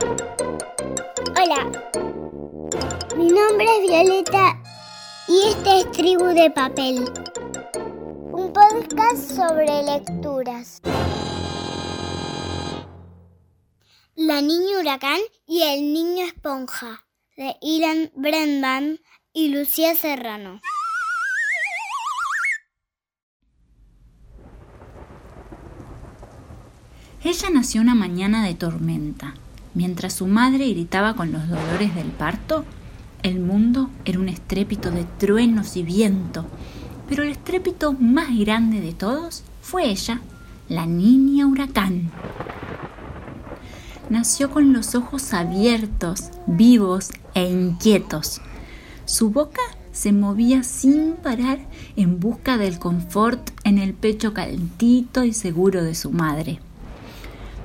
Hola, mi nombre es Violeta y este es Tribu de Papel, un podcast sobre lecturas. La niña huracán y el niño esponja, de Ilan Brendan y Lucía Serrano. Ella nació una mañana de tormenta. Mientras su madre gritaba con los dolores del parto, el mundo era un estrépito de truenos y viento. Pero el estrépito más grande de todos fue ella, la niña huracán. Nació con los ojos abiertos, vivos e inquietos. Su boca se movía sin parar en busca del confort en el pecho calentito y seguro de su madre.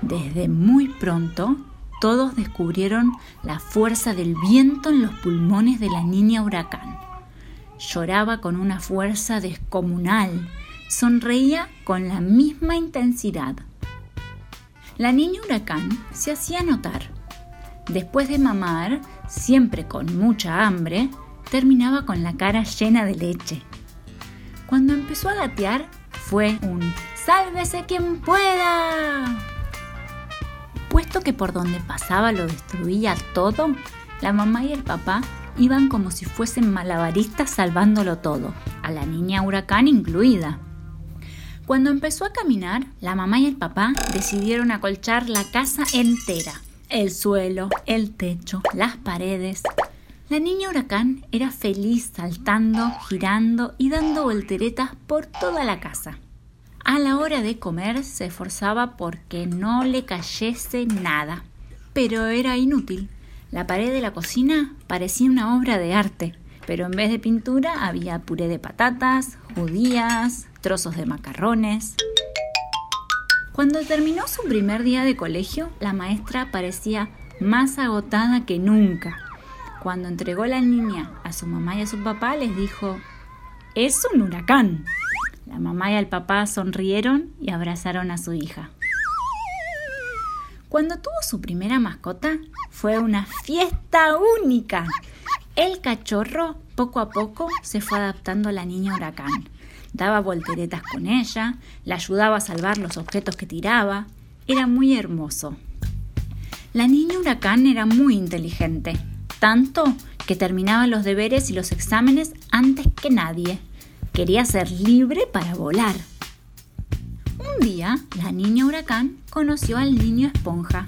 Desde muy pronto, todos descubrieron la fuerza del viento en los pulmones de la niña huracán. Lloraba con una fuerza descomunal, sonreía con la misma intensidad. La niña huracán se hacía notar. Después de mamar, siempre con mucha hambre, terminaba con la cara llena de leche. Cuando empezó a gatear, fue un ¡Sálvese quien pueda! Puesto que por donde pasaba lo destruía todo, la mamá y el papá iban como si fuesen malabaristas salvándolo todo, a la niña huracán incluida. Cuando empezó a caminar, la mamá y el papá decidieron acolchar la casa entera, el suelo, el techo, las paredes. La niña huracán era feliz saltando, girando y dando volteretas por toda la casa. A la hora de comer se esforzaba porque no le cayese nada. Pero era inútil. La pared de la cocina parecía una obra de arte, pero en vez de pintura había puré de patatas, judías, trozos de macarrones. Cuando terminó su primer día de colegio, la maestra parecía más agotada que nunca. Cuando entregó la niña a su mamá y a su papá, les dijo, es un huracán. La mamá y el papá sonrieron y abrazaron a su hija. Cuando tuvo su primera mascota, fue una fiesta única. El cachorro poco a poco se fue adaptando a la niña huracán. Daba volteretas con ella, la ayudaba a salvar los objetos que tiraba. Era muy hermoso. La niña huracán era muy inteligente, tanto que terminaba los deberes y los exámenes antes que nadie. Quería ser libre para volar. Un día, la niña huracán conoció al niño esponja.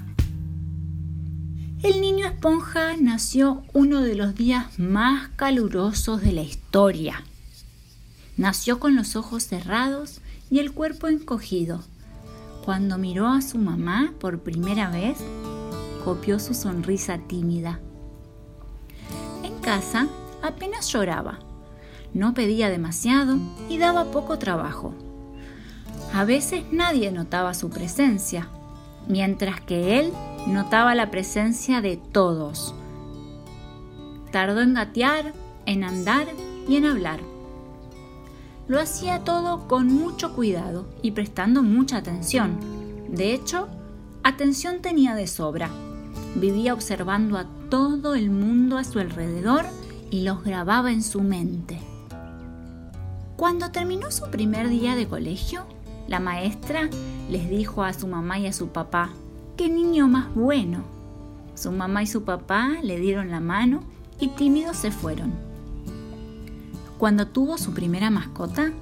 El niño esponja nació uno de los días más calurosos de la historia. Nació con los ojos cerrados y el cuerpo encogido. Cuando miró a su mamá por primera vez, copió su sonrisa tímida. En casa apenas lloraba no pedía demasiado y daba poco trabajo. A veces nadie notaba su presencia, mientras que él notaba la presencia de todos. Tardó en gatear, en andar y en hablar. Lo hacía todo con mucho cuidado y prestando mucha atención. De hecho, atención tenía de sobra. Vivía observando a todo el mundo a su alrededor y los grababa en su mente. Cuando terminó su primer día de colegio, la maestra les dijo a su mamá y a su papá, ¡qué niño más bueno! Su mamá y su papá le dieron la mano y tímidos se fueron. Cuando tuvo su primera mascota,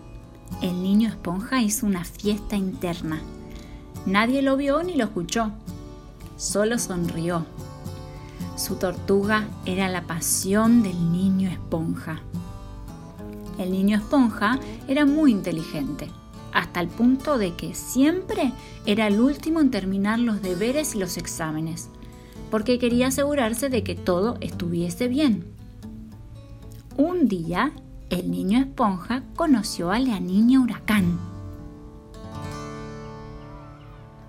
el niño esponja hizo una fiesta interna. Nadie lo vio ni lo escuchó, solo sonrió. Su tortuga era la pasión del niño esponja. El niño esponja era muy inteligente, hasta el punto de que siempre era el último en terminar los deberes y los exámenes, porque quería asegurarse de que todo estuviese bien. Un día, el niño esponja conoció a la niña huracán.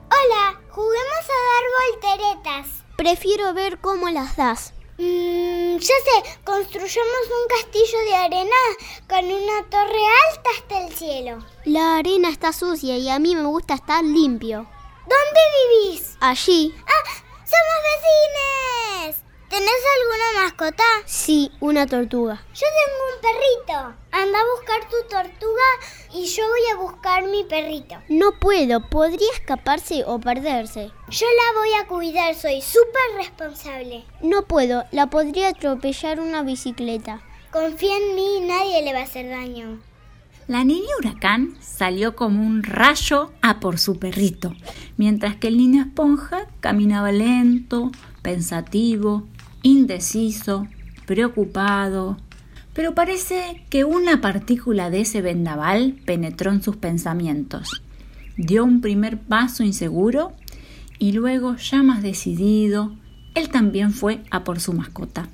Hola, juguemos a dar volteretas. Prefiero ver cómo las das. Mmm, ya sé, construyamos un castillo de arena con una torre alta hasta el cielo. La arena está sucia y a mí me gusta estar limpio. ¿Dónde vivís? Allí. Ah, somos mascota? Sí, una tortuga. Yo tengo un perrito. Anda a buscar tu tortuga y yo voy a buscar mi perrito. No puedo, podría escaparse o perderse. Yo la voy a cuidar, soy súper responsable. No puedo, la podría atropellar una bicicleta. Confía en mí, nadie le va a hacer daño. La niña huracán salió como un rayo a por su perrito, mientras que el niño esponja caminaba lento, pensativo, indeciso, preocupado. Pero parece que una partícula de ese vendaval penetró en sus pensamientos. Dio un primer paso inseguro y luego, ya más decidido, él también fue a por su mascota.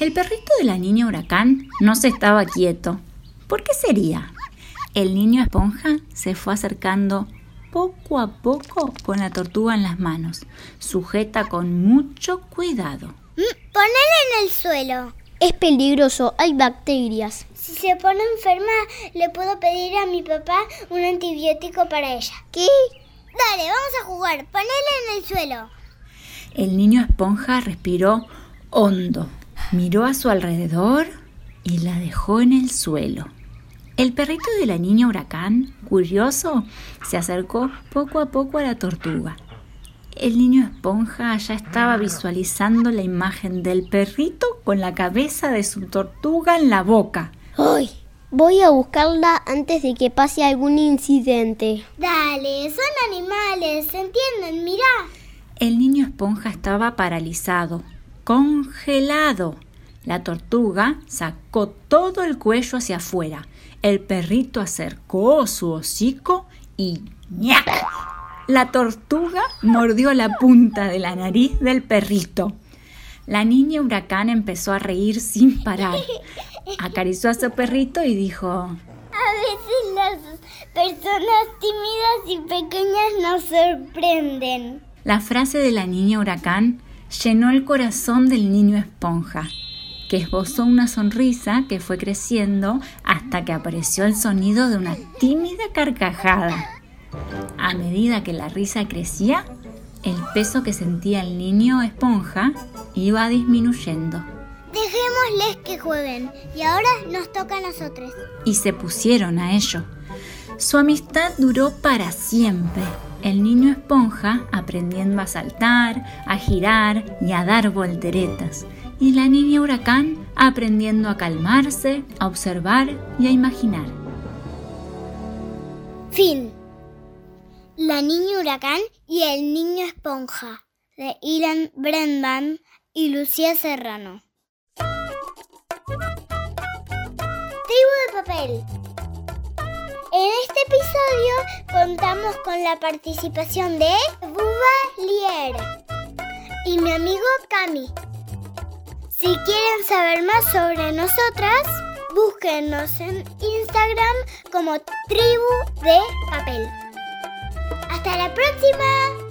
El perrito de la niña huracán no se estaba quieto. ¿Por qué sería? El niño esponja se fue acercando poco a poco con la tortuga en las manos, sujeta con mucho cuidado. Mm, ponela en el suelo. Es peligroso, hay bacterias. Si se pone enferma, le puedo pedir a mi papá un antibiótico para ella. ¿Qué? Dale, vamos a jugar. Ponela en el suelo. El niño esponja respiró hondo, miró a su alrededor y la dejó en el suelo. El perrito de la niña huracán, curioso, se acercó poco a poco a la tortuga. El niño esponja ya estaba visualizando la imagen del perrito con la cabeza de su tortuga en la boca. ¡Ay! Voy a buscarla antes de que pase algún incidente. Dale, son animales, ¿se entienden? Mirá. El niño esponja estaba paralizado, congelado. La tortuga sacó todo el cuello hacia afuera. El perrito acercó su hocico y ¡ñac! La tortuga mordió la punta de la nariz del perrito. La niña huracán empezó a reír sin parar. Acarició a su perrito y dijo, A veces las personas tímidas y pequeñas nos sorprenden. La frase de la niña huracán llenó el corazón del niño esponja, que esbozó una sonrisa que fue creciendo hasta que apareció el sonido de una tímida carcajada. A medida que la risa crecía, el peso que sentía el niño esponja iba disminuyendo Dejémosles que jueguen y ahora nos toca a nosotros. y se pusieron a ello. Su amistad duró para siempre. El niño esponja aprendiendo a saltar, a girar y a dar volteretas. Y la niña huracán aprendiendo a calmarse, a observar y a imaginar. Fin. La niña huracán y el niño esponja de Ilan Brendan y Lucía Serrano. Tribu de papel. En este episodio contamos con la participación de Buba Lier y mi amigo Cami. Si quieren saber más sobre nosotras, búsquenos en Instagram como Tribu de Papel. ¡Hasta la próxima!